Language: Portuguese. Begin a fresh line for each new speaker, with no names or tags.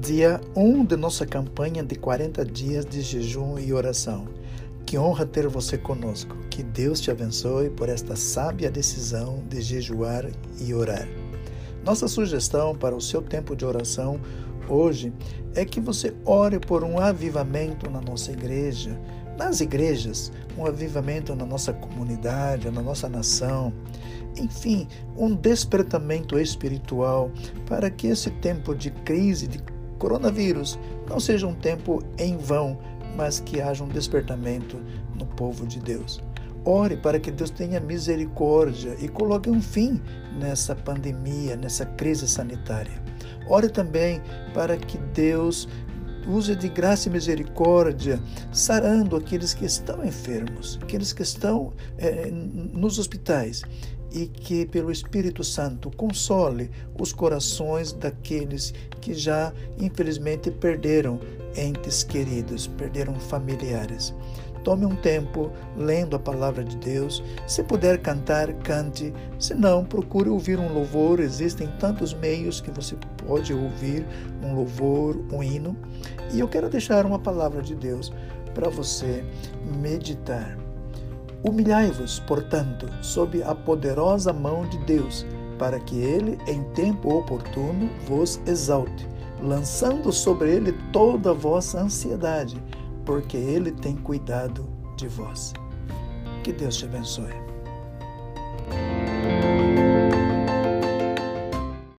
dia 1 um de nossa campanha de 40 dias de jejum e oração. Que honra ter você conosco. Que Deus te abençoe por esta sábia decisão de jejuar e orar. Nossa sugestão para o seu tempo de oração hoje é que você ore por um avivamento na nossa igreja, nas igrejas, um avivamento na nossa comunidade, na nossa nação. Enfim, um despertamento espiritual para que esse tempo de crise, de coronavírus, não seja um tempo em vão, mas que haja um despertamento no povo de Deus. Ore para que Deus tenha misericórdia e coloque um fim nessa pandemia, nessa crise sanitária. Ore também para que Deus use de graça e misericórdia, sarando aqueles que estão enfermos, aqueles que estão é, nos hospitais, e que, pelo Espírito Santo, console os corações daqueles que já, infelizmente, perderam entes queridos, perderam familiares. Tome um tempo lendo a palavra de Deus. Se puder cantar, cante. Se não, procure ouvir um louvor. Existem tantos meios que você pode ouvir um louvor, um hino. E eu quero deixar uma palavra de Deus para você meditar. Humilhai-vos, portanto, sob a poderosa mão de Deus, para que ele, em tempo oportuno, vos exalte, lançando sobre ele toda a vossa ansiedade porque Ele tem cuidado de vós. Que Deus te abençoe.